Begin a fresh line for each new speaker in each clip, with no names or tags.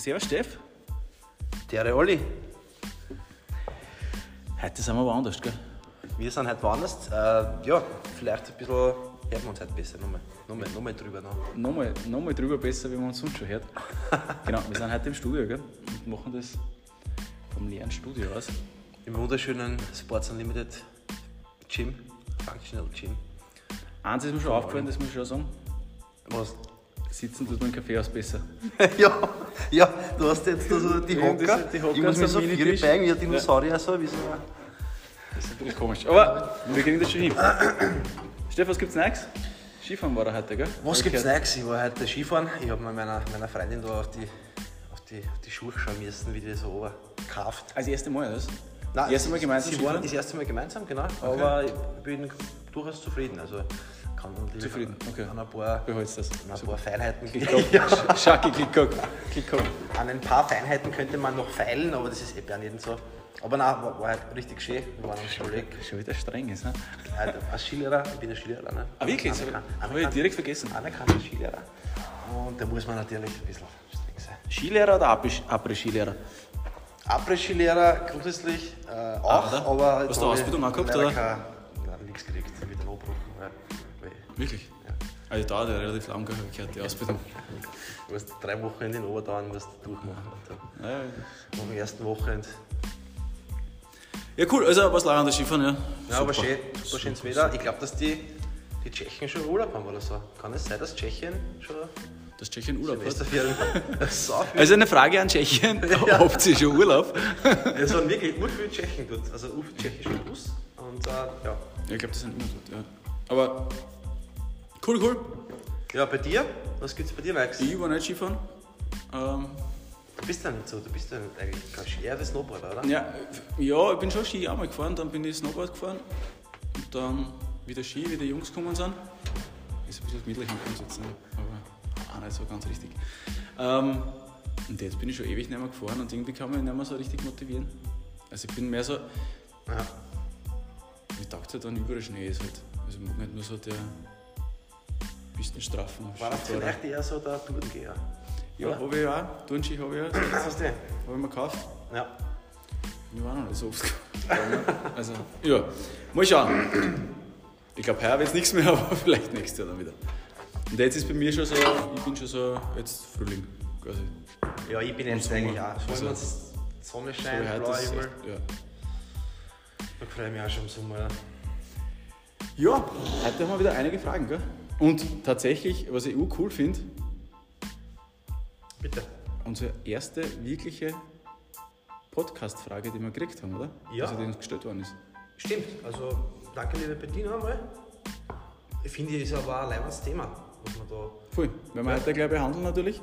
servus Steff.
Der Olli.
Heute sind wir woanders, gell?
Wir sind heute woanders. Äh, ja, vielleicht ein bisschen hören wir uns heute besser. Nochmal, nochmal, nochmal drüber noch.
Nochmal, nochmal drüber besser, wie man uns sonst schon hört. genau, wir sind heute im Studio, gell? Und machen das vom leeren Studio aus.
Im wunderschönen Sports Unlimited Gym, Functional Gym.
Eins ist mir schon aufgefallen, das muss ich schon sagen.
Was?
Sitzen tut man im Kaffeehaus besser.
ja, ja, du hast jetzt also die Hocker.
das sind die Hocker
ich muss mir
so Minitisch.
beigen wie ein Dinosaurier, so wie so.
Das ist natürlich komisch. Aber wir kriegen das schon hin. Steff, was gibt's Neues? Skifahren war er heute, gell?
Was
Hab
gibt's. Neues? Ich war heute Skifahren. Ich habe mir meiner, meiner Freundin da auf die, auf, die, auf die Schuhe schauen müssen, wie die so oben gekauft.
Also das erste Mal, das?
Nein,
das erste Mal gemeinsam
sie waren das erste Mal gemeinsam, genau. Aber ich bin durchaus zufrieden. Also kann natürlich
Zufrieden, okay.
an ein paar,
Behalt's das.
an ein paar Feinheiten
Klick Schacki, klick, klick, klick.
An ein paar Feinheiten könnte man noch feilen, aber das ist eh bei jedem so. Aber nein, war, war halt richtig schön. Wir waren am Kolleg.
Schon wieder streng ist, ne?
Halt als Skilehrer, ich bin ein Skilehrer. Ne?
Ah, wirklich? Habe ich direkt vergessen.
Anerkannter Skilehrer. Und da muss man natürlich ein bisschen streng sein.
Skilehrer oder Après- Après-Skilehrer?
Après-Skilehrer grundsätzlich äh, auch,
oder?
aber
Hast du Ausbildung auch gehabt, oder?
kein- Nein, nichts gekriegt,
Wirklich?
Ja.
Also dauert ja relativ lang, gehört, die Ausbildung.
du musst drei Wochen in den Oberdauern musst du durchmachen.
Ja,
nach dem ersten Wochenende.
ja cool, also was lag an der Skifahren, ja?
Ja, aber
Super.
schön, super schönes Wetter. Ich glaube, dass die, die Tschechen schon Urlaub haben oder so. Kann es sein, dass Tschechien schon
Dass Tschechien Urlaub hat.
Viel
Also eine Frage an Tschechien, habt ihr schon Urlaub?
Es waren wirklich ur viele Tschechen dort, also ur viele tschechische Bus. Und äh, ja.
Ja, ich glaube, das sind immer dort, ja. Aber cool, cool.
ja, bei dir, was gibt's bei dir Neues?
Ich war nicht Skifahren. Ähm,
Du bist ja nicht so, du bist ja eigentlich kein Ski, eher der Snowboarder, oder?
ja, ja, ich bin schon Ski einmal gefahren, dann bin ich Snowboard gefahren und dann wieder Ski, wie die Jungs gekommen sind. Ist ein bisschen gemütlich am Boden sitzen, aber auch nicht so ganz richtig. Ähm, und jetzt bin ich schon ewig nicht mehr gefahren und irgendwie kann man mich nicht mehr so richtig motivieren. Also ich bin mehr so,
Ja.
ich dachte halt, dann überall Schnee ist halt. Also ich mag nicht nur so der Pistenstrafen.
War das vielleicht eher so der Tourengeher?
Ja, habe ich auch. Turnski habe ich auch.
Hast du?
Habe ich mir gekauft.
Ja.
Ich war noch nicht so oft. Also, ja, mal schauen. Ich glaube, heuer wird es nichts mehr, aber vielleicht nächstes Jahr dann wieder. Und jetzt ist bei mir schon so, ich bin schon so, jetzt Frühling quasi.
Ja, ich bin jetzt
Sommer.
eigentlich auch. Vor allem,
Also,
Sonne
So
scheint, Himmel,
echt, ja.
da freue ich mich auch schon im Sommer. Ja.
ja, heute haben wir wieder einige Fragen, gell? Und tatsächlich, was ich auch cool finde,
Bitte.
unsere erste wirkliche Podcast-Frage, die wir gekriegt haben, oder?
Ja.
Also die uns gestellt worden ist.
Stimmt, also danke liebe Bettina einmal. Ich finde, es ist aber auch ein leibendes Thema, was man da.
Voll. Werden wir heute gleich behandeln natürlich.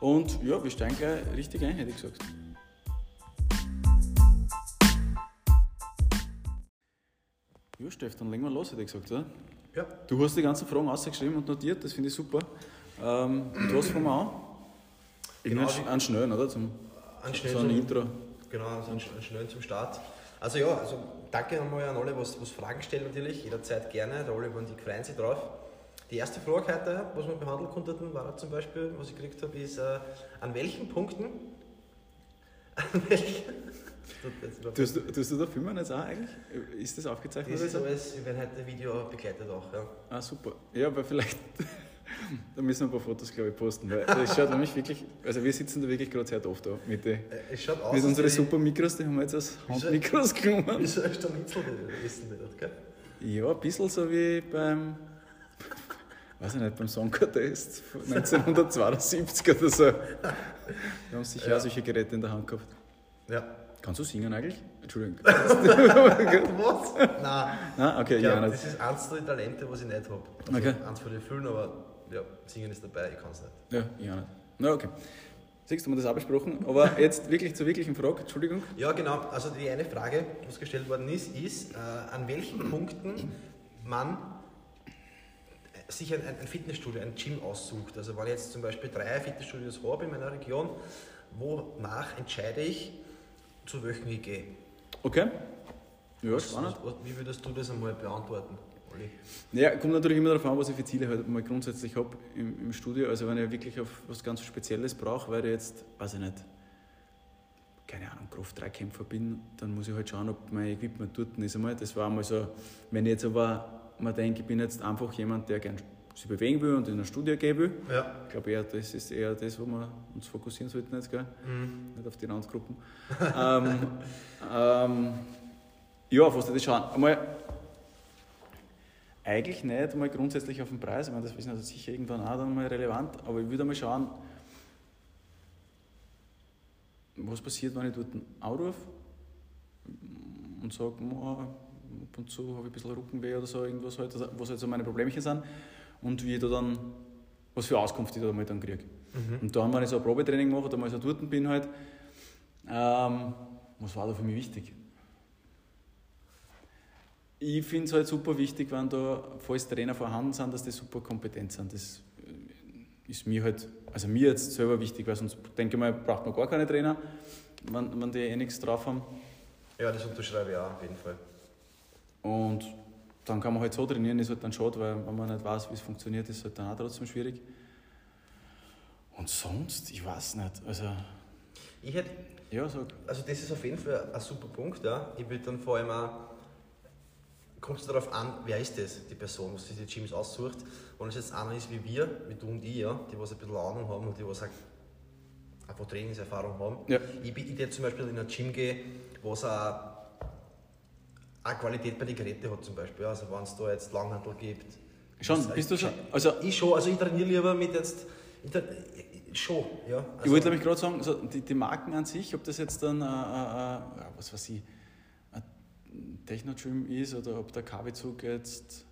Und ja, wir steigen gleich richtig ein, hätte ich gesagt. Ja, Steff, dann legen wir los, hätte ich gesagt, oder?
Ja.
Du hast die ganzen Fragen ausgeschrieben und notiert, das finde ich super. Ähm, und was fangen wir an?
Genau,
einen schnellen, oder? Zum,
Ein
so ein Intro.
Genau, also ein sch- schnell zum Start. Also ja, also danke nochmal an alle, was, was Fragen stellen natürlich, jederzeit gerne, der Oliver und ich freuen sich drauf. Die erste Frage heute, was wir behandeln konnten, war zum Beispiel, was ich gekriegt habe, ist, äh, an welchen Punkten, an welchen,
Tust du, tust du da filmen jetzt auch eigentlich? Ist das aufgezeichnet?
das ist alles, wir werden heute Video begleitet auch, ja.
Ah, super. Ja, aber vielleicht, da müssen wir ein paar Fotos, glaube ich, posten. Weil es schaut nämlich wirklich, also wir sitzen da wirklich gerade sehr oft da mit, den-
Äh, Es schaut aus,
mit unseren super Mikros, die haben wir jetzt als Handmikros genommen.
Wieso du ein Schnitzel essen dort, gell?
Ja, ein bisschen so wie beim, weiß ich nicht, beim Song Contest von 1972 oder so. Wir haben sicher
Ja.
auch solche Geräte in der Hand gehabt.
Ja.
Kannst du singen eigentlich? Entschuldigung.
Was? Nein.
Ah, okay,
Ja,
ja, nicht.
das ist eins der Talente, was ich nicht habe. Also
Okay.
Eins von den vielen, aber ja, singen ist dabei, ich kann es nicht.
Ja, ich auch nicht. Na, okay. Siehst du, haben wir das auch besprochen. Aber jetzt wirklich zur wirklichen Frage, Entschuldigung.
Ja, genau. Also die eine Frage, was gestellt worden ist, ist, äh, an welchen Punkten man sich ein, ein Fitnessstudio, ein Gym aussucht. Also wenn ich jetzt zum Beispiel drei Fitnessstudios habe in meiner Region, wonach entscheide ich, zu welchen ich gehe?
Okay. Ja,
Was,
spannend.
wie würdest du das einmal beantworten? Olli?
Ja, kommt natürlich immer darauf an, was ich für Ziele halt mal grundsätzlich habe im, im Studio. Also wenn ich wirklich auf was ganz Spezielles brauche, weil ich jetzt, weiß ich nicht, keine Ahnung, Kraft-3-Kämpfer bin, dann muss ich halt schauen, ob mein Equipment dort ist einmal. Das war einmal so, wenn ich jetzt aber mal denke, ich bin jetzt einfach jemand, der gerne sich bewegen will und in ein Studio gehen will.
Ja.
Ich glaube eher, das ist eher das, wo wir uns fokussieren sollten jetzt, gell?
Mhm.
Nicht auf die Ranzgruppen. ähm, ähm, ja, auf was das schauen? Einmal, eigentlich nicht mal grundsätzlich auf den Preis, ich meine, das ist also sicher irgendwann auch dann mal relevant, aber ich würde mal schauen, was passiert, wenn ich dort anrufe und sage, ab und zu habe ich ein bisschen Rückenweh oder so, irgendwas halt, was halt so meine Problemchen sind und wie ich da dann, was für Auskunft ich da mal dann kriege.
Mhm.
Und dann, wenn ich so ein Probetraining mache oder mal so dort bin halt, ähm, was war da für mich wichtig? Ich finde es halt super wichtig, wenn da, falls Trainer vorhanden sind, dass die super kompetent sind. Das äh, ist mir halt, also mir jetzt selber wichtig, weil sonst denke ich mal, braucht man gar keine Trainer, wenn, wenn die eh nichts drauf haben.
Ja, das unterschreibe ich auch auf jeden Fall.
Und dann kann man halt so trainieren, ist halt dann schade, weil wenn man nicht weiß, wie es funktioniert, ist es halt dann auch trotzdem schwierig. Und sonst, ich weiß nicht, also,
Ich hätte,
ja, sag.
also das ist auf jeden Fall ein super Punkt, ja. Ich würde dann vor allem auch, kommt es darauf an, wer ist das, die Person, was sich die Gyms aussucht. Wenn es jetzt einer ist wie wir, wie du und ich, ja, die was ein bisschen Ahnung haben und die was auch einfach Trainingserfahrung haben.
Ja.
Ich jetzt zum Beispiel in ein Gym gehe, wo es auch, auch Qualität bei den Geräten hat zum Beispiel. Also wenn es da jetzt Langhandel gibt.
Schon, bist du schon, also,
Ich schon, also ich trainiere lieber mit jetzt, schon, ja. Also,
Ich wollte nämlich gerade sagen, so die, die Marken an sich, ob das jetzt dann, äh, äh, äh, ja, was weiß ich, ein Techno-Gym ist oder ob der KW-Zug jetzt,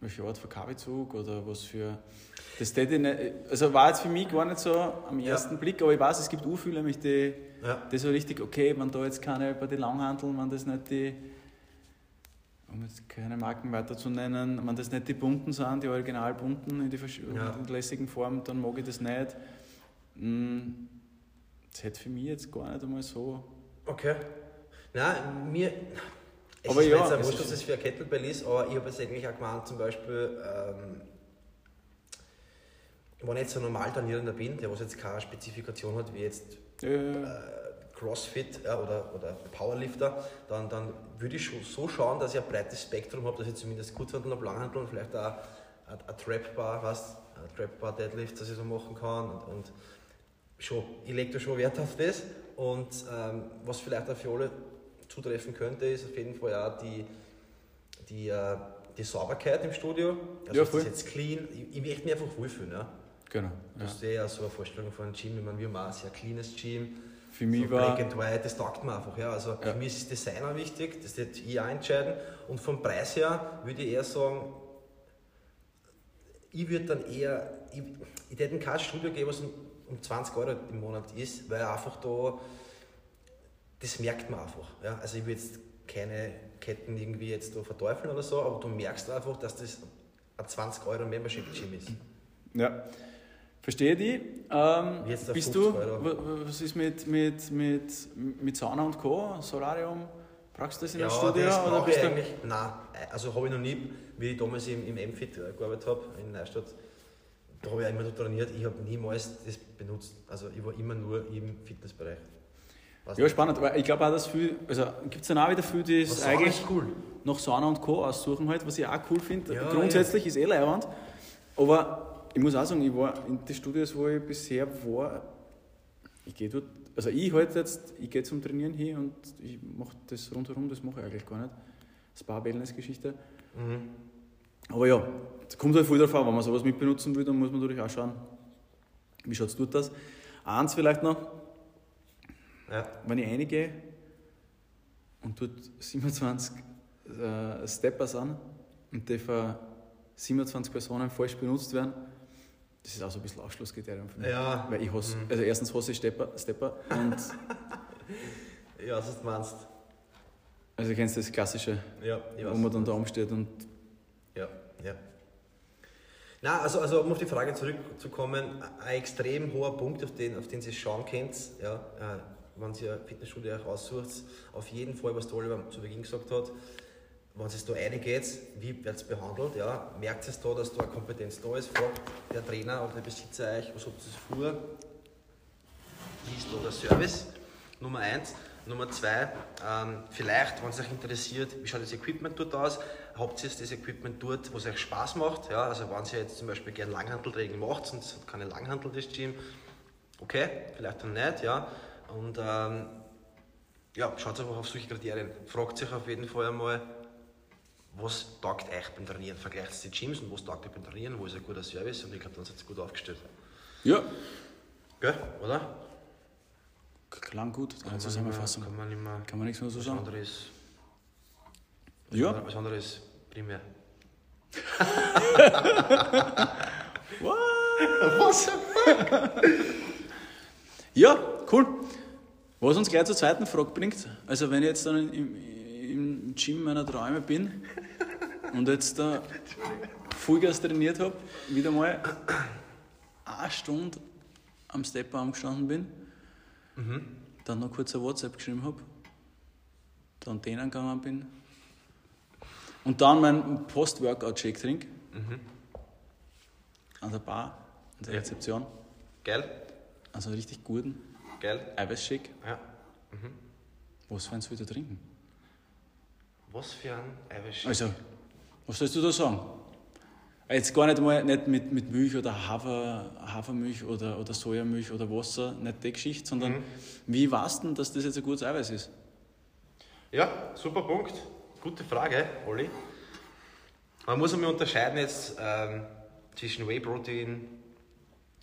welche Art für KW-Zug oder was für. Das täte ich nicht, also war jetzt für mich gar nicht so am
Ja.
ersten Blick, aber ich weiß, es gibt viele, nämlich die,
ja.
die so richtig, okay, wenn da jetzt keine bei den Langhandeln, wenn das nicht die, um jetzt keine Marken weiter zu nennen, wenn das nicht die bunten sind, die original bunten in die,
Ja.
in der lässigen Form, dann mag ich das nicht. Mm, Das hätte für mich jetzt gar nicht einmal so.
Okay. Nein, mir. Es
Aber
ist mir
ja,
jetzt auch wurscht, dass es für ein Kettlebell ist, aber ich habe es eigentlich auch gemeint, zum Beispiel, ähm, wenn ich jetzt so ein normal trainierender bin, der was jetzt keine Spezifikation hat, wie jetzt Crossfit ja, oder, oder Powerlifter, dann, dann würde ich schon so schauen, dass ich ein breites Spektrum habe, dass ich zumindest Kurzhandel und Langhandel und vielleicht auch eine, eine Trap-Bar, eine Trap-Bar Deadlift, dass ich so machen kann und, und schon, ich lege da schon Wert auf das und ähm, was vielleicht auch für alle zutreffen könnte, ist auf jeden Fall auch die, die, äh, die Sauberkeit im Studio. Also
Ja,
ist das jetzt clean, ich, ich möchte mich einfach wohlfühlen. Ja.
Genau.
Du
Ja.
hast ja ja so eine Vorstellung von einem Gym, ich meine, wir haben auch ein sehr cleanes Gym.
Für mich
so
war.
Black and White, das taugt mir einfach. Ja. Also
Ja.
für mich ist das Design auch wichtig, das wird ich auch entscheiden. Und vom Preis her würde ich eher sagen, ich würde dann eher, ich, ich hätte kein Studio geben, was um, um 20 Euro im Monat ist, weil einfach da, das merkt man einfach. Ja. Also ich will jetzt keine Ketten irgendwie jetzt da verteufeln oder so, aber du merkst einfach, dass das ein 20 Euro Membership Gym ist.
Ja. Verstehe die. Ähm,
jetzt der
bist du,
50 Euro.
wa- was ist mit, mit, mit, mit Sauna und Co., Solarium? Brauchst du das in einem Studio?
das
Oder bist
ich eigentlich, nein, also habe ich noch nie, wie ich damals im, im M-Fit äh, gearbeitet habe, in Neustadt, da habe ich immer noch trainiert, ich habe niemals das benutzt. Also ich war immer nur im Fitnessbereich. Weiß
ja, spannend, weil ich glaube auch, dass viel, also gibt es dann auch wieder viel, die es
Was
eigentlich
cool.
nach Sauna und Co. aussuchen, halt, was ich auch cool finde.
Ja,
Grundsätzlich ist eh leibend. Aber ich muss auch sagen, ich war in den Studios, wo ich bisher war, ich gehe dort, also ich halt jetzt, ich gehe zum Trainieren hin und ich mache das rundherum, das mache ich eigentlich gar nicht. Spa-Wellness-Geschichte.
Mhm.
Aber ja, es kommt halt viel darauf an, wenn man sowas mitbenutzen will, dann muss man natürlich auch schauen, wie schaut es dort aus. Eins vielleicht noch,
Ja.
wenn ich reingehe und dort 27 äh, Stepper sind und die von 27 Personen falsch benutzt werden, das ist auch so ein bisschen Ausschlusskriterium für mich.
Ja.
Weil ich hasse,
Mhm.
also erstens hasse ich Stepper, Stepper und
Ja, was du meinst.
also du kennst das Klassische,
Ja,
wo man dann da umsteht und
Ja, ja. Na, also, also um auf die Frage zurückzukommen, ein extrem hoher Punkt, auf den, auf den Sie schauen könnt, ja, äh, wenn Sie ein Fitnessstudio euch aussucht, auf jeden Fall, was der Oliver zu Beginn gesagt hat, wenn es da reingeht, wie wird es behandelt, ja, merkt es da, dass da eine Kompetenz da ist, fragt der Trainer oder der Besitzer euch, was habt ihr vor, wie ist da der Service, Nummer eins. Nummer zwei, ähm, vielleicht, wenn es euch interessiert, wie schaut das Equipment dort aus, habt ihr das Equipment dort, was euch Spaß macht, ja, also wenn ihr jetzt zum Beispiel gerne Langhanteltraining macht es hat keine Langhantel, das Gym, okay, vielleicht dann nicht, ja, und ähm, ja, schaut einfach auf solche Kriterien, fragt sich auf jeden Fall einmal, was taugt euch beim Trainieren? Vergleicht die Gyms und was taugt euch beim Trainieren? Wo ist ein guter Service? Und ich glaube, dann seid ihr gut aufgestellt.
Ja.
Gell, oder?
Klang gut, eine Zusammenfassung.
Kann man, nicht mehr,
Kann man nichts mehr so
was
sagen.
anderes, was
Ja.
anderes- Was anderes primär.
Was? ja, cool. Was uns gleich zur zweiten Frage bringt, also wenn ich jetzt dann im, im Gym meiner Träume bin und jetzt da Vollgas trainiert habe, wieder mal eine Stunde am Stepperarm gestanden bin, dann noch kurz eine WhatsApp geschrieben habe, dann denen gegangen bin und dann meinen Post-Workout-Shake trinke an der Bar, an der
Ja.
Rezeption,
Geil?
also einen richtig guten
Geil?
Eiweißshake.
Ja.
Was für eins will ich da trinken?
Was für ein Eiweiß.
Also, was sollst du da sagen? Jetzt gar nicht mal nicht mit, mit Milch oder Hafer, Hafermilch oder, oder Sojamilch oder Wasser, nicht die Geschichte, sondern wie weißt du denn, dass das jetzt ein gutes Eiweiß ist?
Ja, super Punkt. Gute Frage, Olli. Man muss einmal unterscheiden jetzt ähm, zwischen Whey-Protein,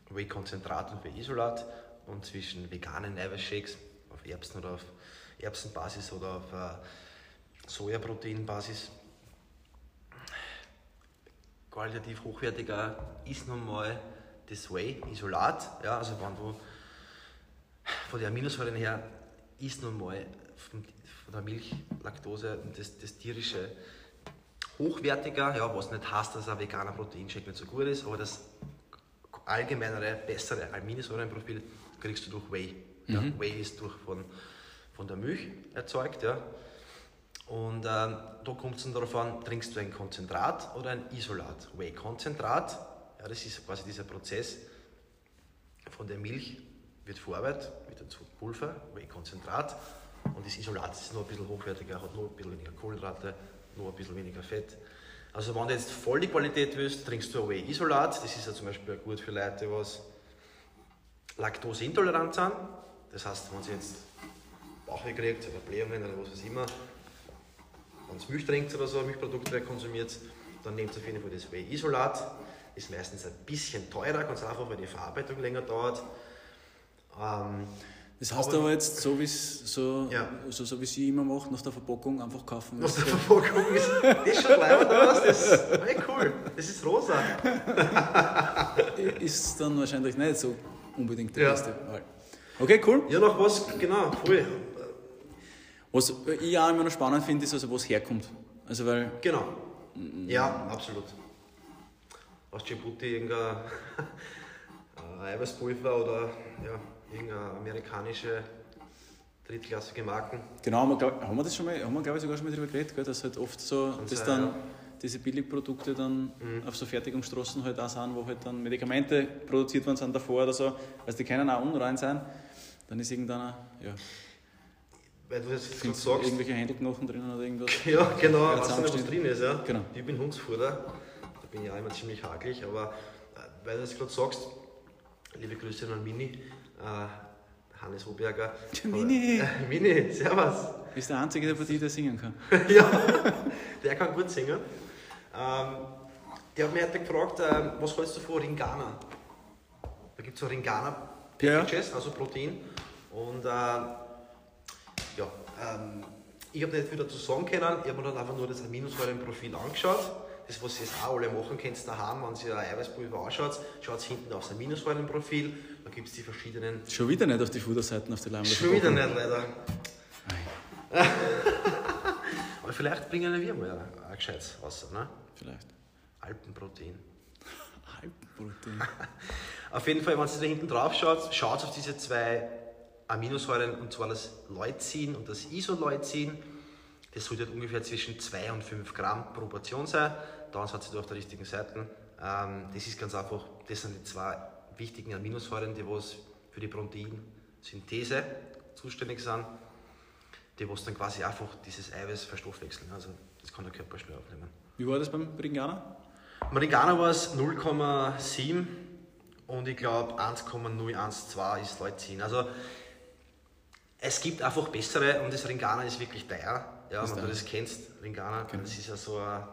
Whey-Konzentrat und Whey-Isolat und zwischen veganen Eiweißshakes auf Erbsen oder auf Erbsenbasis oder auf äh, Sojaproteinbasis. Qualitativ hochwertiger ist nun mal das Whey-Isolat. Ja, also wenn du von den Aminosäuren her ist nun mal von, der Milch, Laktose und das, das tierische hochwertiger, ja, was nicht heißt, dass ein veganer Proteinshake nicht so gut ist, aber das allgemeinere, bessere Aminosäurenprofil kriegst du durch Whey. Ja, Whey ist durch von, von der Milch erzeugt. Ja. Und ähm, da kommt es dann darauf an, trinkst du ein Konzentrat oder ein Isolat. Whey-Konzentrat, ja, das ist quasi dieser Prozess, von der Milch wird verarbeitet, wieder zu Pulver, Whey-Konzentrat. Und das Isolat ist noch ein bisschen hochwertiger, hat noch ein bisschen weniger Kohlenhydrate, noch ein bisschen weniger Fett. Also wenn du jetzt voll die Qualität willst, trinkst du ein Whey-Isolat. Das ist ja zum Beispiel gut für Leute, was laktoseintolerant sind. Das heißt, wenn sie jetzt Bauchweh kriegt oder Blähungen oder was auch immer, wenn es Milch trinkt oder so, Milchprodukte konsumiert, dann nehmt auf jeden Fall das Whey-Isolat. Ist meistens ein bisschen teurer, ganz einfach, weil die Verarbeitung länger dauert. Ähm,
Das heißt
Aber-
aber jetzt, so wie so,
Ja.
so, so wie sie immer macht, nach der Verpackung einfach kaufen.
was der Verpackung ist, das ist schon gleich oder was? Das hey, cool, das ist rosa.
ist dann wahrscheinlich nicht so unbedingt der
Ja.
beste. Okay, cool.
Ja, noch was, genau, voll.
Was ich auch immer noch spannend finde, ist also, wo es herkommt. Also, weil,
Genau. Ja, absolut. Aus Djibouti irgendein Eiweißpulver oder ja, irgendeine amerikanische drittklassige Marken.
genau, haben wir, glaub, haben wir das schon mal, haben wir glaube ich sogar schon mal drüber geredet, gell, dass halt oft so, dass dann
ja.
diese Billigprodukte dann
Mhm.
auf so Fertigungsstraßen halt auch sind, wo halt dann Medikamente produziert worden sind davor oder so, also die können auch unrein sein. Dann ist irgendeiner, ja,
Weil du das jetzt gerade sagst.
irgendwelche Händelknochen drinnen oder irgendwas.
Ja, genau, du nicht, was drin ist, ja?
Genau.
Ich bin Hundsfutter, da bin ich auch immer ziemlich hakelig, aber äh, weil du das gerade sagst, liebe Grüße an Mini, äh, Hannes Hoberger.
Mini.
Äh, Mini, servus.
Ist der einzige der Partie, der singen kann.
ja, der kann gut singen. Ähm, der hat mich heute gefragt, äh, was hältst du von Ringana? Da gibt es so Ringana
Ja,
also Protein. Und äh, ja, ähm, ich habe nicht viel dazu sagen können, ich habe mir dann einfach nur das Aminosäurenprofil angeschaut. Das, was ihr jetzt auch alle machen könnt daheim, wenn ihr ein Eiweißpulver anschaut, schaut hinten aufs Aminosäurenprofil, da gibt es die verschiedenen.
Schon wieder nicht auf die Futterseiten auf der Leim.
Schon wieder nicht, leider. Aber vielleicht bringen wir mal ein, gescheites raus, ne?
Vielleicht.
Alpenprotein.
Halbprotein.
Auf jeden Fall, wenn ihr da hinten drauf schaut, schaut auf diese zwei Aminosäuren, und zwar das Leucin und das Isoleucin. Das sollte halt ungefähr zwischen 2 und 5 Gramm pro Portion sein. Dann seid ihr auf der richtigen Seite. Ähm, das ist ganz einfach, das sind die zwei wichtigen Aminosäuren, die was für die Proteinsynthese zuständig sind, die was dann quasi einfach dieses Eiweiß verstoffwechseln. Also das kann der Körper schnell aufnehmen.
Wie war das beim Ringana?
Am Ringana war es 0,7 und ich glaube 1,012 ist Leucin. Also es gibt einfach bessere und das Ringana ist wirklich teuer. Ja, wenn du das kennst, Ringana, genau. das ist ja so ein,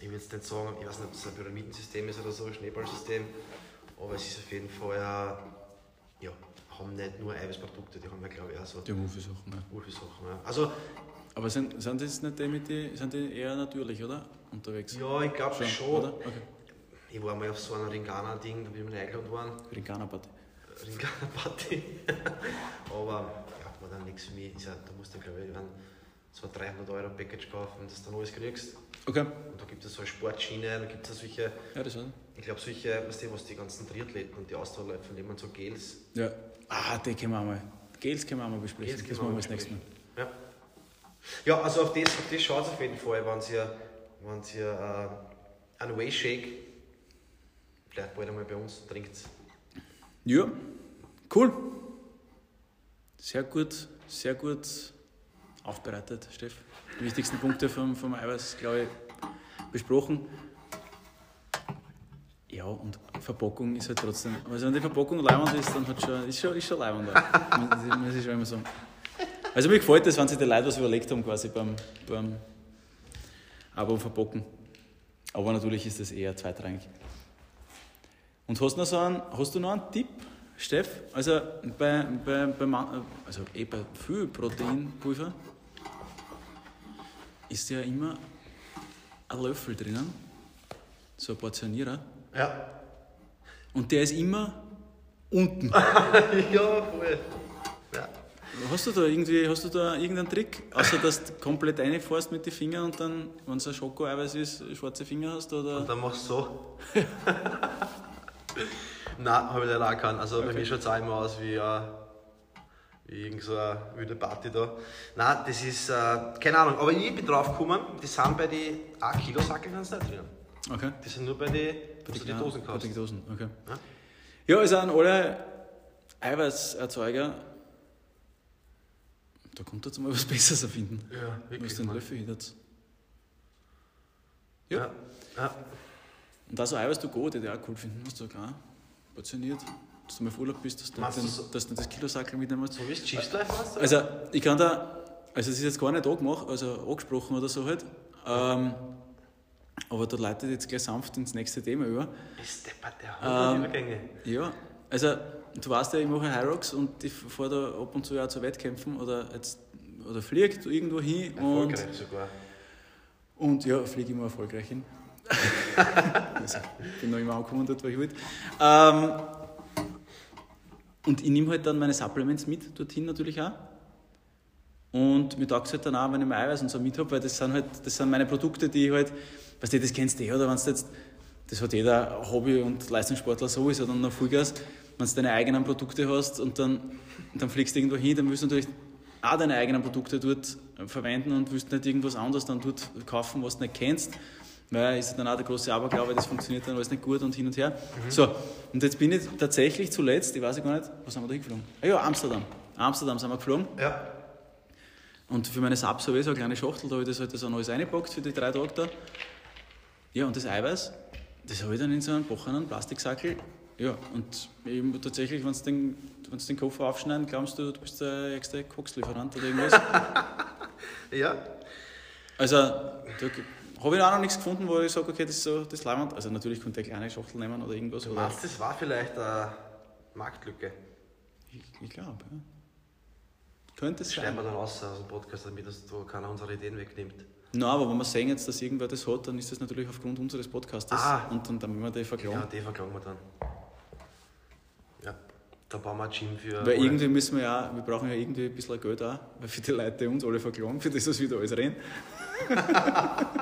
ich will jetzt nicht sagen, ich weiß nicht, ob es ein Pyramidensystem ist oder so, ein Schneeballsystem, aber es ist auf jeden Fall ja, ja haben nicht nur Eiweißprodukte, die haben ja glaube ich auch so.
Die haben Sachen, ja.
Sachen, ja. Also,
aber sind, sind das nicht die mit die, sind die eher natürlich, oder? Unterwegs?
Ja, ich glaube schon. schon. Okay. Ich war mal auf so einem Ringana-Ding, da bin ich eingeladen worden.
Ringana-Party.
Ringana-Party. aber dann nichts für mich. Ja, da musst du glaube ich so ein 300 Euro Package kaufen, das du dann alles kriegst.
Okay.
Und da gibt es so eine Sportschiene, da gibt es solche.
Ja, das auch.
Ich glaube, solche, weißt du, was die ganzen Triathleten und die Ausdauerläufer nehmen, so Gels.
Ja. Ah, die können wir mal. Gels können wir mal besprechen. Gels das machen wir das nächste Mal.
Ja. Ja, also auf das, auf das schaut es auf jeden Fall, wenn ihr, wenn ihr äh, einen Whey Shake vielleicht bald einmal bei uns trinkt.
Ja, cool. Sehr gut, sehr gut aufbereitet, Steff. Die wichtigsten Punkte vom, vom Eiweiß, glaube ich, besprochen. Ja, und Verpackung ist halt trotzdem. Also, wenn die Verpackung leibend ist, dann hat schon, ist schon, ist schon leibend. muss ich schon immer sagen. Also, mir gefällt das, wenn sich die Leute was überlegt haben, quasi beim, beim Abo verpacken. Aber natürlich ist das eher zweitrangig. Und hast, noch so einen, hast du noch einen Tipp, Steff? Also, bei, bei, bei, also bei viel Proteinpulver ist ja immer ein Löffel drinnen, so ein Portionierer.
Ja.
Und der ist immer unten.
ja, voll. Ja.
Hast du da irgendwie, hast du da irgendeinen Trick? Außer dass du komplett reinfährst mit den Fingern und dann, wenn es ein Schoko-Eiweiß ist, schwarze Finger hast? Oder?
Und dann machst du so. Nein, habe ich leider auch keinen. Also okay. bei mir schaut es auch immer aus wie, uh, wie irgend so eine wilde Party da. Nein, das ist, uh, keine Ahnung, aber ich bin drauf gekommen, die sind bei den 1 Kilo Sackeln nicht drin.
Okay.
Die sind nur bei den, bei die, Dosen
kaufst. Bei den Dosen, okay. Ja, ja also an alle Eiweißerzeuger, da kommt jetzt mal was Besseres erfinden.
Ja, wirklich.
Was den Löffel hinter.
Ja. ja. ja.
Und da so Eiweiß to go, die ich auch cool finden, hast du auch portioniert, dass du mal auf Urlaub bist, dass du, den, so? dass du das Kilosackel mitnimmst.
So wie es Chiefs Life machst?
Also, ich kann da, also es ist jetzt gar nicht angemacht, also angesprochen oder so halt, ähm, aber da leitet jetzt gleich sanft ins nächste Thema über.
Ist der der ähm, Übergänge.
Ja, also du weißt ja, ich mache Rocks und ich fahre da ab und zu ja zu Wettkämpfen oder, jetzt, oder fliegt irgendwo hin.
Erfolgreich und, sogar.
Und ja, fliege immer erfolgreich hin. Ich bin noch immer angekommen dort, wo ich wollte. Ähm, und ich nehme halt dann meine Supplements mit dorthin natürlich auch. Und mir taugt es halt dann auch, wenn ich mein Eiweiß und so mit habe, weil das sind halt, das sind meine Produkte, die ich halt, weißt du, das kennst du eh, oder wenn du jetzt, das hat jeder Hobby- und Leistungssportler sowieso dann noch Vollgas, wenn du deine eigenen Produkte hast und dann, dann fliegst du irgendwo hin, dann willst du natürlich auch deine eigenen Produkte dort verwenden und willst nicht irgendwas anderes dann dort kaufen, was du nicht kennst. Weil ist dann auch der große Aberglaube, das funktioniert dann alles nicht gut und hin und her. Mhm. So, und jetzt bin ich tatsächlich zuletzt, ich weiß gar nicht, was haben wir da hingeflogen? Ah ja, Amsterdam. Amsterdam sind wir geflogen.
Ja.
Und für meine Subs habe ich so eine kleine Schachtel, da habe ich das halt so alles reingepackt für die drei Tage da. Ja, und das Eiweiß, das habe ich dann in so einen bochenen Plastiksackel. Ja, und eben tatsächlich, wenn du den, den Koffer aufschneiden, glaubst du, du bist der ärgste Kokslieferant oder irgendwas.
ja.
Also, da habe ich auch noch nichts gefunden, wo ich sage, okay, das ist so das Leimand. Also natürlich könnte ich eine kleine Schachtel nehmen oder irgendwas.
Du meinst, das war vielleicht eine Marktlücke?
Ich, ich glaube, ja. Könnte es
sein. Schneiden wir dann raus aus dem Podcast, damit das so keiner unsere Ideen wegnimmt.
Nein, aber wenn wir sehen jetzt, dass irgendwer das hat, dann ist das natürlich aufgrund unseres Podcasts.
Ah.
Und, und dann müssen wir die verklagen.
Ja, die verklagen wir dann. Ja, da bauen wir ein Gym für...
Weil alle. irgendwie müssen wir ja, wir brauchen ja irgendwie ein bisschen Geld auch, weil für die Leute, die uns alle verklagen, für das, was wir da alles reden.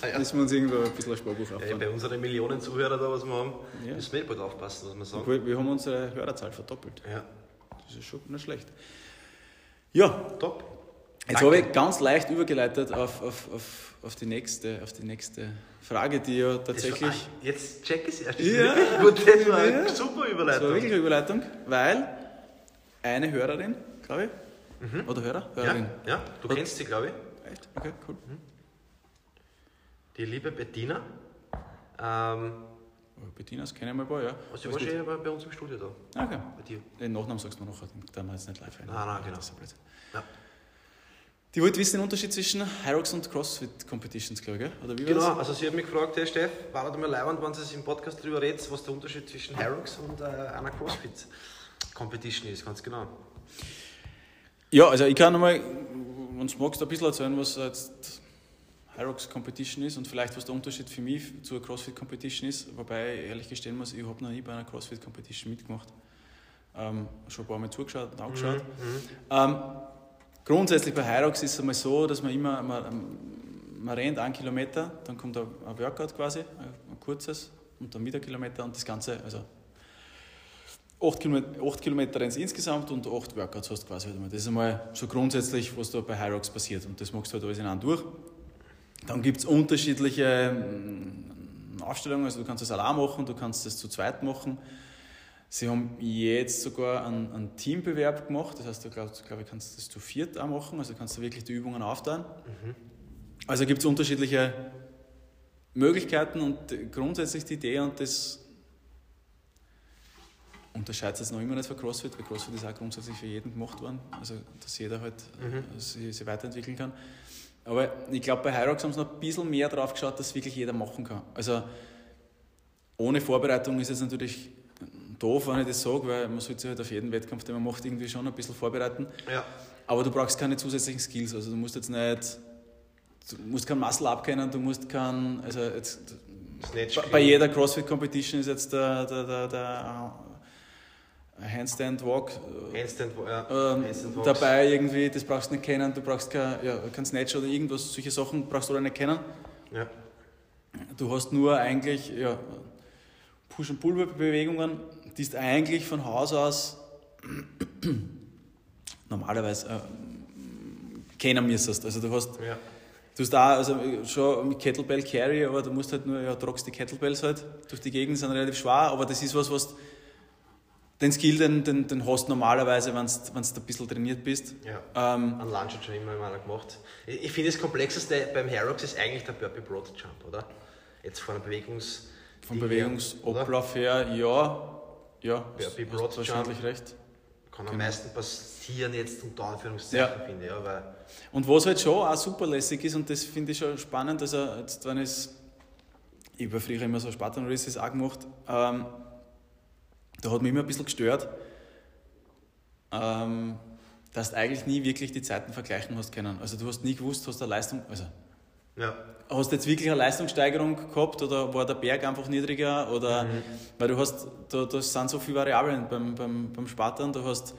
Ah, ja. Müssen wir uns irgendwo ein bisschen ein Sparbuch aufbauen.
Ja, bei unseren Millionen Zuhörern da, was wir haben, ja. müssen wir bald aufpassen, was wir sagen.
Obwohl, wir haben unsere Hörerzahl verdoppelt.
Ja.
Das ist schon nicht schlecht. Ja.
Top.
Jetzt
Danke.
habe ich ganz leicht übergeleitet auf, auf, auf, auf, die nächste, auf die nächste Frage, die ja tatsächlich.
War- Jetzt check es erst.
Ja.
Gut, das war eine
Ja.
super
Das war
Überleitung.
wirklich eine Überleitung, weil eine Hörerin, glaube ich, oder Hörer?
ja,
Hörerin.
ja, du
Hat-
kennst sie, glaube ich.
Echt? Okay, cool.
Die liebe Bettina. Ähm,
Oh, Bettinas kenne ich mal ein paar, ja.
sie war schon bei bei uns im Studio da.
Ah, Okay.
Bei dir.
Den Nachnamen sagst du mir noch, da wir jetzt nicht live ein.
Nein, nein, genau.
Das ist Blödsinn.
Ja.
Die wollte wissen den Unterschied zwischen Hyrox und CrossFit Competitions, glaube ich, oder wie war
Genau,
das?
also sie hat mich gefragt, hey Steff, war das mal leibend, wenn sie im Podcast darüber redet, was der Unterschied zwischen Hyrox und äh, einer CrossFit Competition ist, ganz genau.
Ja, also ich kann nochmal, du magst, ein bisschen erzählen, was jetzt Hyrox Competition ist und vielleicht was der Unterschied für mich zur CrossFit Competition ist. Wobei ich ehrlich gestehen muss, ich habe noch nie bei einer CrossFit Competition mitgemacht. Ähm, schon ein paar Mal zugeschaut und angeschaut. Ähm, grundsätzlich bei Hyrox ist es einmal so, dass man immer, man, man rennt einen Kilometer, dann kommt ein, ein Workout quasi, ein, ein kurzes, und dann wieder ein Kilometer und das Ganze, also 8 Kilometer, 8 Kilometer rennst insgesamt und 8 Workouts hast du quasi halt einmal. Das ist einmal so grundsätzlich, was da bei Hyrox passiert und das machst du halt alles in einem durch. Dann gibt es unterschiedliche mm, Aufstellungen, also du kannst das allein machen, du kannst das zu zweit machen. Sie haben jetzt sogar einen, einen Teambewerb gemacht, das heißt, du glaubst, glaube ich, kannst das zu viert auch machen, also kannst du wirklich die Übungen aufteilen. Also gibt es unterschiedliche Möglichkeiten und grundsätzlich die Idee und das unterscheidet jetzt noch immer nicht von CrossFit, weil CrossFit ist auch grundsätzlich für jeden gemacht worden, also dass jeder halt äh, sich, sich weiterentwickeln kann. Aber ich glaube, bei Hyrox haben sie noch ein bisschen mehr drauf geschaut, dass wirklich jeder machen kann. Also ohne Vorbereitung ist es natürlich doof, wenn ich das sage, weil man sollte sich halt auf jeden Wettkampf, den man macht, irgendwie schon ein bisschen vorbereiten.
Ja.
Aber du brauchst keine zusätzlichen Skills. Also du musst jetzt nicht, du musst kein Muscle abkennen, du musst kein, also jetzt, bei- jeder CrossFit Competition ist jetzt der, der, der, der äh, Handstand Walk äh,
Handstand, ja.
ähm,
Handstand Walks.
dabei irgendwie, das brauchst du nicht kennen, du brauchst kein, ja, kein Snatch oder irgendwas, solche Sachen brauchst du alle nicht kennen.
Ja.
Du hast nur eigentlich ja, Push- und Pull-Bewegungen, die du eigentlich von Haus aus normalerweise äh, kennen müsstest. Also du hast,
Ja.
du hast da also schon mit Kettlebell Carry, aber du musst halt nur, ja, tragst die Kettlebells halt durch die Gegend, sind relativ schwer, aber das ist was, was du- den Skill, den, den, den hast du normalerweise, wenn du ein bisschen trainiert bist.
ja.
Ähm,
An Lunge hat schon immer mal gemacht. Ich ich finde, das Komplexeste beim Herox ist eigentlich der Burpee Broad Jump, oder? Jetzt von der Bewegungs...
vom? Bewegungsablauf her, ja, ja,
Burpee Broad
wahrscheinlich
Jump.
recht.
Kann am
Genau.
meisten passieren jetzt unter Anführungszeichen,
Ja.
finde ich. Ja, weil,
Und was halt schon auch super lässig ist, und das finde ich schon spannend, also jetzt, wenn es, ich habe früher immer so Spartan Races auch gemacht, ähm, da hat mich immer ein bisschen gestört, ähm, dass du eigentlich nie wirklich die Zeiten vergleichen hast können. Also du hast nie gewusst, hast du eine Leistung, also
ja.
hast du jetzt wirklich eine Leistungssteigerung gehabt oder war der Berg einfach niedriger oder weil du hast, da, da sind so viele Variablen beim, beim, beim Spartan, du hast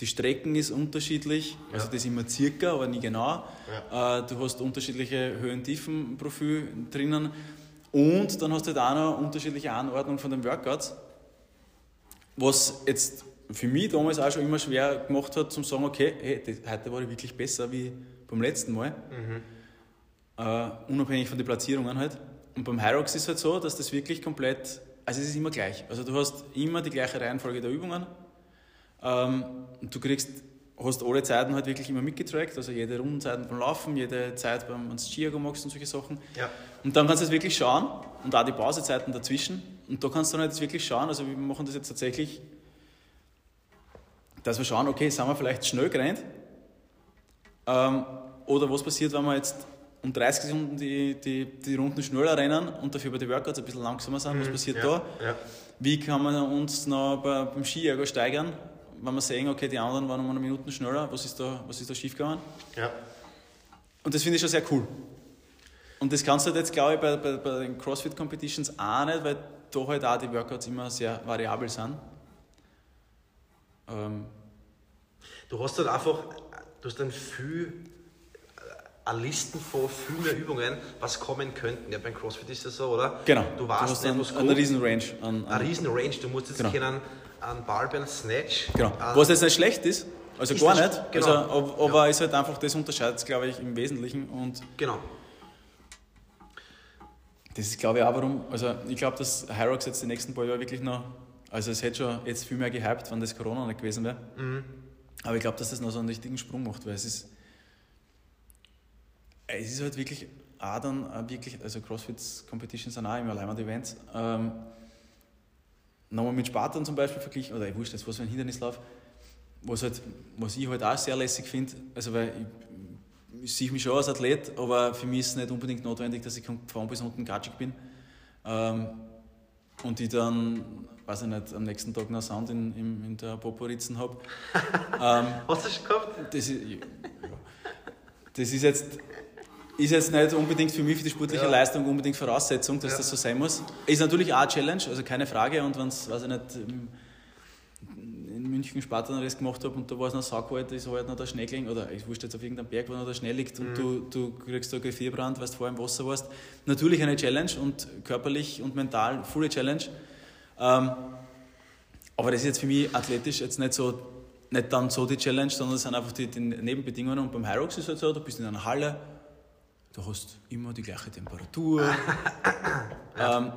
die Strecken ist unterschiedlich, also
Ja.
das immer circa, aber nie genau. Äh, du hast unterschiedliche Höhen-Tiefen-Profil drinnen und dann hast du halt auch noch unterschiedliche Anordnung von den Workouts, was jetzt für mich damals auch schon immer schwer gemacht hat, zum sagen, okay, hey, das, heute war ich wirklich besser wie beim letzten Mal. Äh, unabhängig von den Platzierungen halt. Und beim Hyrox ist es halt so, dass das wirklich komplett, also es ist immer gleich. Also du hast immer die gleiche Reihenfolge der Übungen. Ähm, und du kriegst, hast alle Zeiten halt wirklich immer mitgetrackt, also jede Rundenzeiten beim Laufen, jede Zeit beim du Chiago machst und solche Sachen.
Ja.
Und dann kannst du es wirklich schauen und auch die Pausezeiten dazwischen. Und da kannst du dann jetzt wirklich schauen, also wir machen das jetzt tatsächlich, dass wir schauen, okay, sind wir vielleicht schnell gerannt? Ähm, oder was passiert, wenn wir jetzt um 30 Sekunden die, die, die Runden schneller rennen und dafür bei den Workouts ein bisschen langsamer sind? Was passiert
ja.
da?
Ja.
Wie kann man uns noch bei, beim Skijager steigern, wenn wir sehen, okay, die anderen waren um eine Minute schneller, was ist da, was ist da schiefgegangen?
ja.
Und das finde ich schon sehr cool. Und das kannst du halt jetzt, glaube ich, bei, bei, bei den CrossFit Competitions auch nicht, weil da halt auch die Workouts immer sehr variabel sind. Ähm,
Du hast dann einfach, du hast dann viel, äh, eine Listen von viel mehr Übungen, was kommen könnten. Ja, beim CrossFit ist das so, oder?
genau.
Du weißt
hast
nicht,
dann
was
eine riesen Range an,
Eine
an
riesen Range. Du musst jetzt
Genau.
kennen, einen Barbell Snatch.
genau.
äh,
Was jetzt nicht schlecht ist, Also
Ist
gar nicht.
genau.
Also, aber aber ist halt einfach, das unterscheidet glaube ich, im Wesentlichen. Und
Genau.
Das ist, glaube ich, auch warum. Also, ich glaube, dass Hyrox jetzt die nächsten paar Jahre wirklich noch. Also, es hätte schon jetzt viel mehr gehypt, wenn das Corona nicht gewesen wäre.
Mhm.
Aber ich glaube, dass das noch so einen richtigen Sprung macht, weil es ist. Es ist halt wirklich auch dann auch wirklich, also CrossFit Competitions sind auch immer leimend Events. Ähm, nochmal mit Spartan zum Beispiel verglichen, oder ich wusste jetzt, was für ein Hindernislauf, was, halt, was ich halt auch sehr lässig finde, also weil ich, sehe mich schon als Athlet, aber für mich ist es nicht unbedingt notwendig, dass ich von bis unten gatschig bin. Ähm, und ich dann, weiß ich nicht, am nächsten Tag noch Sound in, in, in der Poporitzen habe. ähm,
Hast du das schon gehabt?
das ist, ja. das ist jetzt ist jetzt nicht unbedingt für mich, für die sportliche
Ja.
Leistung, unbedingt Voraussetzung, dass
Ja.
das so sein muss. Ist natürlich auch eine Challenge, also keine Frage. Und wenn es, weiß ich nicht, München Spartan das gemacht habe und da war es noch saukalt, ist halt noch der Schnee gelegen, oder ich wusste jetzt auf irgendeinem Berg, wo noch der Schnee liegt und du, du kriegst da Gefrierbrand, weil du vorher im Wasser warst. Natürlich eine Challenge und körperlich und mental volle Challenge. Ähm, aber das ist jetzt für mich athletisch jetzt nicht so, nicht dann so die Challenge, sondern es sind einfach die, die Nebenbedingungen. Und beim Hyrox ist es halt so, du bist in einer Halle, du hast immer die gleiche Temperatur. ähm,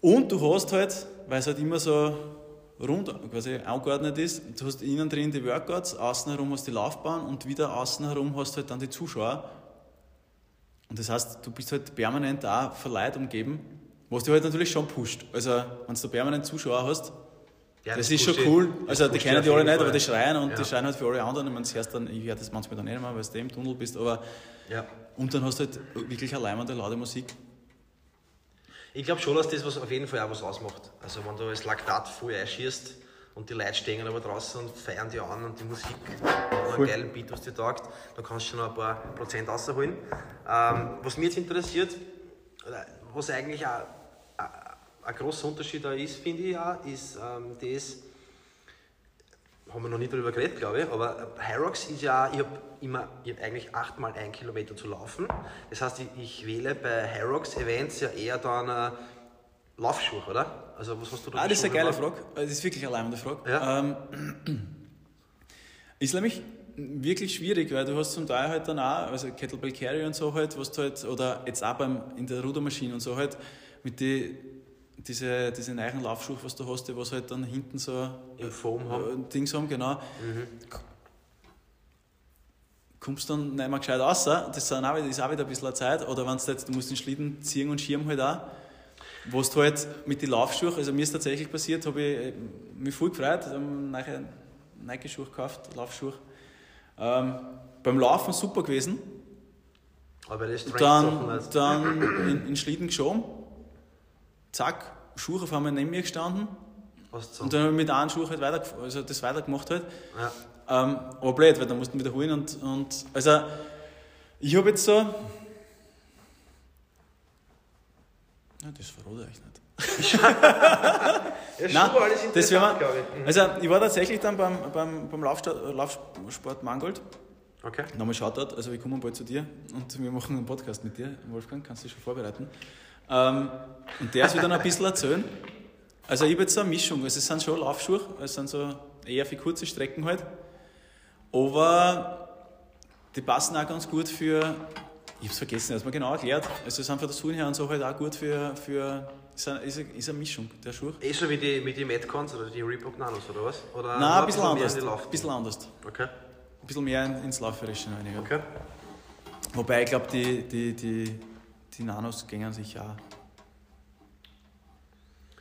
und du hast halt, weil es halt immer so rund quasi angeordnet ist, du hast innen drin die Workouts, außen herum hast du die Laufbahn und wieder außen herum hast du halt dann die Zuschauer. Und das heißt, du bist halt permanent auch von Leuten umgeben, was dich halt natürlich schon pusht. Also, wenn du permanent Zuschauer hast,
Ja,
das, ist schon cool.
das
Also, die kennen die alle nicht, aber die schreien und
Ja.
die schreien halt für alle anderen. Ich meine, zuerst dann, ich höre das manchmal dann nicht mehr, weil du im Tunnel bist, aber
Ja.
und dann hast du halt wirklich eine leimende, laute Musik.
Ich glaube schon, dass das was auf jeden Fall auch was ausmacht. Also wenn du das Laktat voll einschießt und die Leute stehen aber draußen und feiern die an und die Musik und einen geilen Beat, was dir taugt, dann kannst du schon ein paar Prozent rausholen. Ähm, was mich jetzt interessiert, oder was eigentlich auch ein- ein großer Unterschied da ist, finde ich auch, ist ähm, das, haben wir noch nicht darüber geredet, glaube ich, aber Hyrox ist ja, ich habe immer, ich habe eigentlich achtmal ein Kilometer zu laufen. Das heißt, ich, ich wähle bei Hyrox Events ja eher dann äh, Laufschuhe, oder? Also was hast du da
Ah, das ist eine geile? Frage. Das ist wirklich eine leimende Frage.
Ja.
Ähm, ist nämlich wirklich schwierig, weil du hast zum Teil halt dann auch, also Kettlebell Carry und so halt, was du halt, oder jetzt auch beim, in der Rudermaschine und so halt, mit die, diese, diese neuen Laufschuhe, was du hast, die was halt dann hinten so
Im Foam haben. Mhm.
äh, Dings haben, genau. Kommst dann nicht mehr gescheit raus, das sind auch, wieder- ist auch wieder ein bisschen Zeit. Oder wenn du jetzt, du musst den Schlitten ziehen und schirmen halt auch. Wo du halt mit den Laufschuhen, also mir ist tatsächlich passiert, habe ich äh, mich voll gefreut, habe neue Nike-Schuhe gekauft, Laufschuhe. Ähm, beim Laufen super gewesen.
Aber das
Dann,
Strength-Sachen,
dann in, in den Schlitten geschoben. Zack, Schuhe auf einmal neben mir gestanden.
du
Und dann habe ich mit einem Schuh halt weiter, also das weitergemacht halt.
ja.
Ähm, aber blöd, weil dann mussten wir wiederholen und, und also ich habe jetzt so. Ja, das verrate ich nicht.
ja,
Nein, das
glaube ich. Mhm.
Also ich war tatsächlich dann beim, beim, beim Laufsport, Laufsport Mangold.
Okay.
Nochmal Shoutout, also wir kommen bald zu dir und wir machen einen Podcast mit dir. Wolfgang, kannst du dich schon vorbereiten. Ähm, und der ist wieder ein bisschen erzählen. Also ich habe jetzt so eine Mischung. Also es sind schon Laufschuhe, es sind so eher für kurze Strecken halt. Aber die passen auch ganz gut für, ich habe es vergessen, das mir genau erklärt. Also es sind von der Sohn her und so halt auch gut für, für ist, eine, ist, eine, ist eine Mischung, der Schuh.
Eh so wie die, mit die Metcons oder die Reebok Nanos oder was? Oder
Nein, ein bisschen anders. Ein bisschen anders.
Okay.
Ein bisschen mehr in- ins Lauferische rein. Ja.
Okay.
Wobei ich glaube, die, die, die, die Nanos gängen sich auch.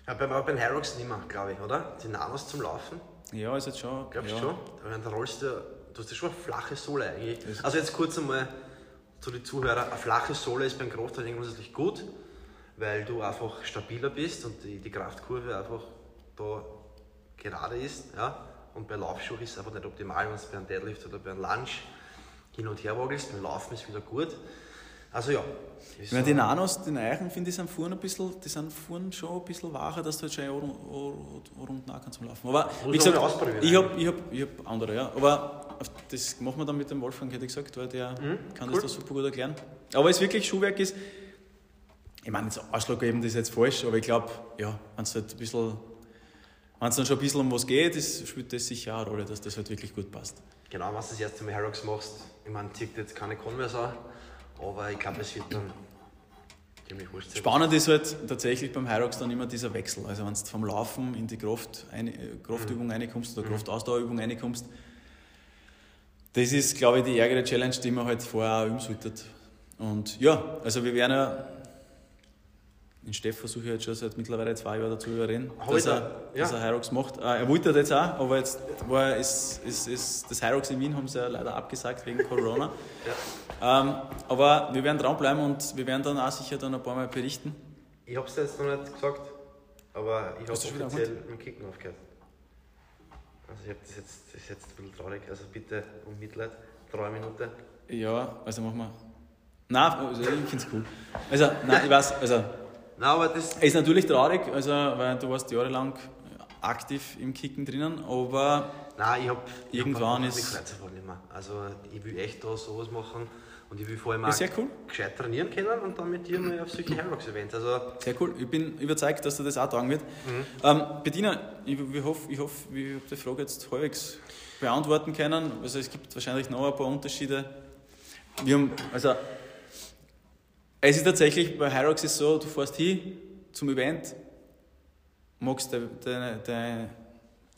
Ja, beim, aber beim Hyrox nicht mehr, glaube ich, oder? Die Nanos zum Laufen,
Ja, ist jetzt schon.
glaubst
ja.
du schon? Da da rollst du, du hast ja schon eine flache Sohle eigentlich.
Das-
Also jetzt kurz einmal zu den Zuhörern. Eine flache Sohle ist beim Krafttraining grundsätzlich gut, weil du einfach stabiler bist und die, die Kraftkurve einfach da gerade ist. Ja? Und bei Laufschuhen ist es einfach nicht optimal, wenn du bei einem Deadlift oder bei einem Lunge hin und her waggelst. Beim Laufen ist wieder gut. Also ja.
Ich meine, die Nanos, die Eichen, finde ich, sind vorne ein bisschen, die sind vorne schon ein bisschen wacher, dass du halt schon rund nach kannst zum Laufen. Aber wie gesagt, ich habe ich hab, ich hab andere, ja. Aber das machen wir dann mit dem Wolfgang, hätte ich gesagt, weil der kann
cool.
das da super gut erklären. Aber es wirklich Schuhwerk ist, ich meine, jetzt ausschlaggebend ist jetzt falsch, aber ich glaube, ja, wenn du halt ein bisschen Wenn es dann schon ein bisschen um was geht, ist, spielt das sicher eine Rolle, dass das halt wirklich gut passt.
Genau, wenn du das erste Mal Herox machst, ich meine, zieht jetzt keine Con mehr so, aber ich glaube, es wird dann ziemlich wurscht sein.
Spannend ist halt tatsächlich beim Hyrox dann immer dieser Wechsel. Also wenn du vom Laufen in die Kraft, eine, Kraftübung
Mhm.
reinkommst oder Kraftausdauerübung reinkommst, das ist, glaube ich, die ärgere Challenge, die man halt vorher auch üben sollte. Und ja, also wir werden ja, den Steff versuche ich jetzt schon seit mittlerweile zwei Jahren dazu überreden, dass er,
ja.
dass er Hyrox macht. Äh, er wollte das jetzt auch, aber jetzt war, ist, ist, ist das Hyrox in Wien haben sie ja leider abgesagt wegen Corona. ähm, aber wir werden dranbleiben und wir werden dann auch sicher dann ein paar Mal berichten.
Ich habe es jetzt noch nicht gesagt, aber ich habe offiziell dem Kicken aufgehört. Also ich habe das jetzt, das ist jetzt ein bisschen traurig, also bitte um Mitleid, drei Minuten.
Ja, also machen wir. Nein, also ich finde es cool. Also, nein, ich weiß, also,
Nein, aber das,
es ist natürlich traurig, also, weil du warst jahrelang aktiv im Kicken drinnen, aber
nein, ich habe
Irgendwann
ich
ist-
hab einfach nicht mehr. Also ich will echt da sowas machen und ich will vor allem auch
sehr cool.
gescheit trainieren können und dann mit dir mal auf solche Herox-Events. Also
sehr cool. Ich bin überzeugt, dass dir das auch tragen wird.
Mhm.
Ähm, Bettina, ich, ich hoffe, ich, hoffe, ich habe die Frage jetzt halbwegs beantworten können. Also, es gibt wahrscheinlich noch ein paar Unterschiede. Wir haben, also, es ist tatsächlich, bei Hyrox ist es so, du fährst hin zum Event, magst dein, dein,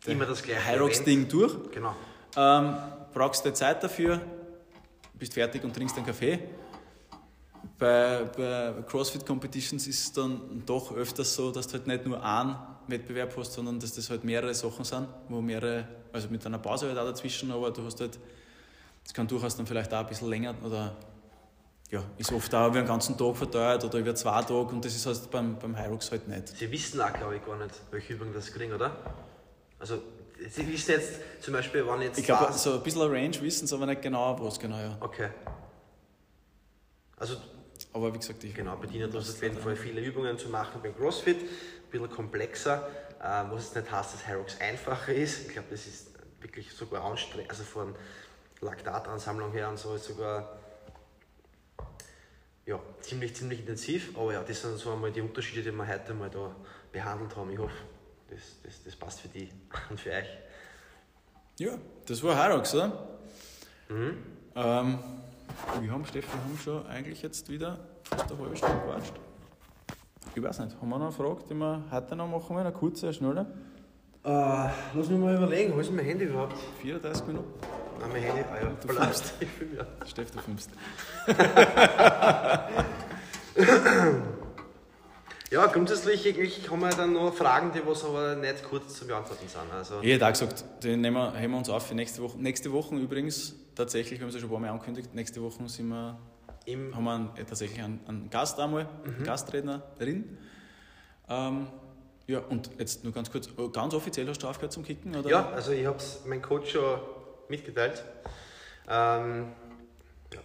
Immer das gleiche
Hyrox-Ding durch,
genau.
ähm, brauchst du Zeit dafür, bist fertig und trinkst einen Kaffee. Bei, bei CrossFit Competitions ist es dann doch öfters so, dass du halt nicht nur einen Wettbewerb hast, sondern dass das halt mehrere Sachen sind, wo mehrere, also mit einer Pause halt auch dazwischen, aber du hast halt, das kann durchaus dann vielleicht auch ein bisschen länger oder ja, ist oft auch über den ganzen Tag verteilt oder über zwei Tage und das ist halt beim, beim Hyrox halt nicht.
Sie wissen auch, glaube ich, gar nicht, welche Übungen das kriegen, oder? Also, Sie wissen jetzt zum Beispiel, wann jetzt
Ich glaube, so ein bisschen eine Range wissen sie aber nicht genau, was genau, ja.
Okay. Also,
Aber wie gesagt, ich
genau, bedient uns auf jeden Fall viele Übungen zu machen beim CrossFit. Ein bisschen komplexer, äh, was jetzt nicht heißt, dass Hyrox einfacher ist. Ich glaube, das ist wirklich sogar anstrengend, also von Laktatansammlung her und so ist sogar ja, ziemlich, ziemlich intensiv. Aber ja, das sind so einmal die Unterschiede, die wir heute mal da behandelt haben. Ich hoffe, das, das, das passt für die und für euch.
Ja, das war Hyrox, oder?
Mhm.
Ähm, wir haben, Steffi, wir haben schon eigentlich jetzt wieder fast eine halbe Stunde gequatscht. Ich weiß nicht, haben wir noch eine Frage, die wir heute noch machen wollen? Eine kurze, eine schnelle?
Äh, lass mich mal überlegen, wo ist mein Handy überhaupt?
34 Minuten.
Ah, mein Handy, ah ja,
Du filmst.
Ich ja.
Steffi, du filmst.
Ja, grundsätzlich eigentlich haben wir dann noch Fragen, die was aber nicht kurz zu beantworten sind. Also,
Ich hätte auch gesagt, den nehmen wir, heben wir uns auf für nächste Woche. Nächste Woche übrigens, tatsächlich, wir haben es ja schon ein paar Mal angekündigt, nächste Woche sind wir,
im,
haben wir einen, äh, tatsächlich einen, einen Gast einmal, einen Gastrednerin. Ähm, ja, und jetzt nur ganz kurz, oh, ganz offiziell hast du aufgehört zum Kicken? Oder?
ja, also ich habe es meinem Coach schon mitgeteilt. Ähm, ja,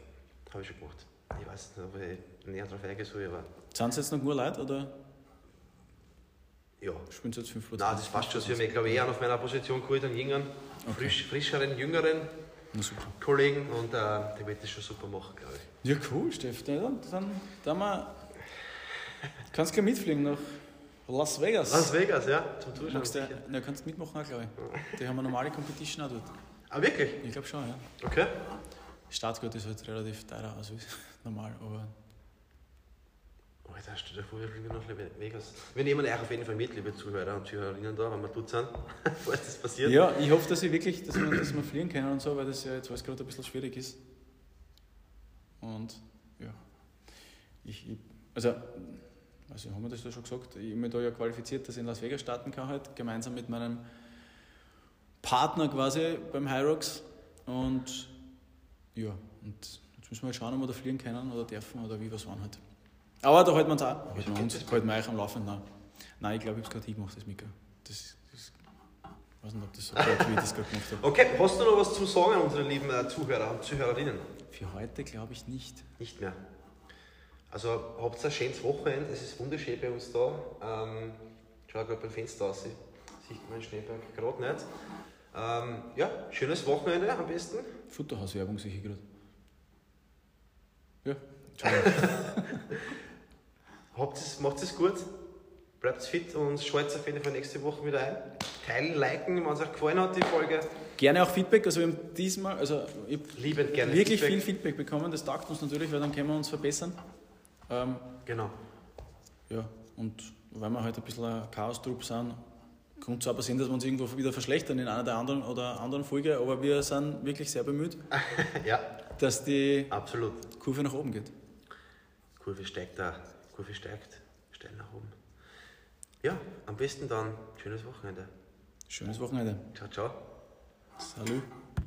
habe ich schon gemacht. Ich weiß nicht, ob ich näher drauf eingehen soll, aber
Sind es jetzt noch nur Leute oder
ja.
spielen sie jetzt 5
Nein, das passt schon. Sie haben glaube ich, eher auf meiner Position geholt, einen jüngeren, frisch, frischeren, jüngeren
Na.
Kollegen und äh, der wird das schon super machen, glaube ich.
Ja, cool, Steff. Dann, dann, dann mal, kannst gleich mitfliegen nach Las Vegas.
Las Vegas, ja, zum Zuschauen.
Du, ja, kannst mitmachen auch, glaube ich. Die haben eine normale Competition auch dort.
Ah, wirklich?
Ich glaube schon, ja.
Okay.
Startgurt ist halt relativ teurer, ist normal, aber
Alter, stell dir vor, wir fliegen nach Vegas. Wir nehmen euch auf jeden Fall mit, liebe Zuhörer und Zuhörerinnen da, wenn wir dort sind, falls das passiert.
Ja, ich hoffe, dass ich wirklich, dass wir, dass wir fliegen können und so, weil das ja jetzt alles gerade ein bisschen schwierig ist. Und ja, ich, ich also, also haben wir das ja schon gesagt, ich habe mich da ja qualifiziert, dass ich in Las Vegas starten kann halt, gemeinsam mit meinem Partner quasi beim Hyrox. Und ja, und jetzt müssen wir halt schauen, ob wir da fliegen können oder dürfen oder wie was waren halt. Aber da halten wir uns auch, halten wir uns, halten wir euch am Laufenden. Nein, Nein ich glaube, ich habe es gerade hingemacht, das Mikro. Das, das, ich weiß nicht, ob das so gut, wie ich das gerade gemacht habe.
Okay, hast du noch was zum Sagen an unsere lieben äh, Zuhörer und Zuhörerinnen?
Für heute glaube ich nicht.
Nicht mehr. Also habt ein schönes Wochenende, es ist wunderschön bei uns da. Ähm, schau gerade beim Fenster aus, sieht man Schneeberg gerade nicht. Ähm, ja, schönes Wochenende am besten.
Futterhauswerbung ich gerade. Ja,
es, macht es gut, bleibt fit und schaltet auf jeden Fall nächste Woche wieder ein. teilen, liken, wenn es euch gefallen hat, die Folge.
Gerne auch Feedback. Also wir haben diesmal, also ich
Liebend gerne
wirklich
Feedback.
viel Feedback bekommen. Das taugt uns natürlich, weil dann können wir uns verbessern. Ähm,
Genau.
ja, und weil wir halt ein bisschen ein Chaos-Trupp sind, kann auch passieren, dass wir uns irgendwo wieder verschlechtern in einer der anderen oder anderen Folge, aber wir sind wirklich sehr bemüht,
ja,
dass die
absolut.
Kurve nach oben geht.
Kurve steigt da, Kurve steigt, steil nach oben. Ja, am besten dann schönes Wochenende.
Schönes Wochenende.
Ciao, ciao.
Salut.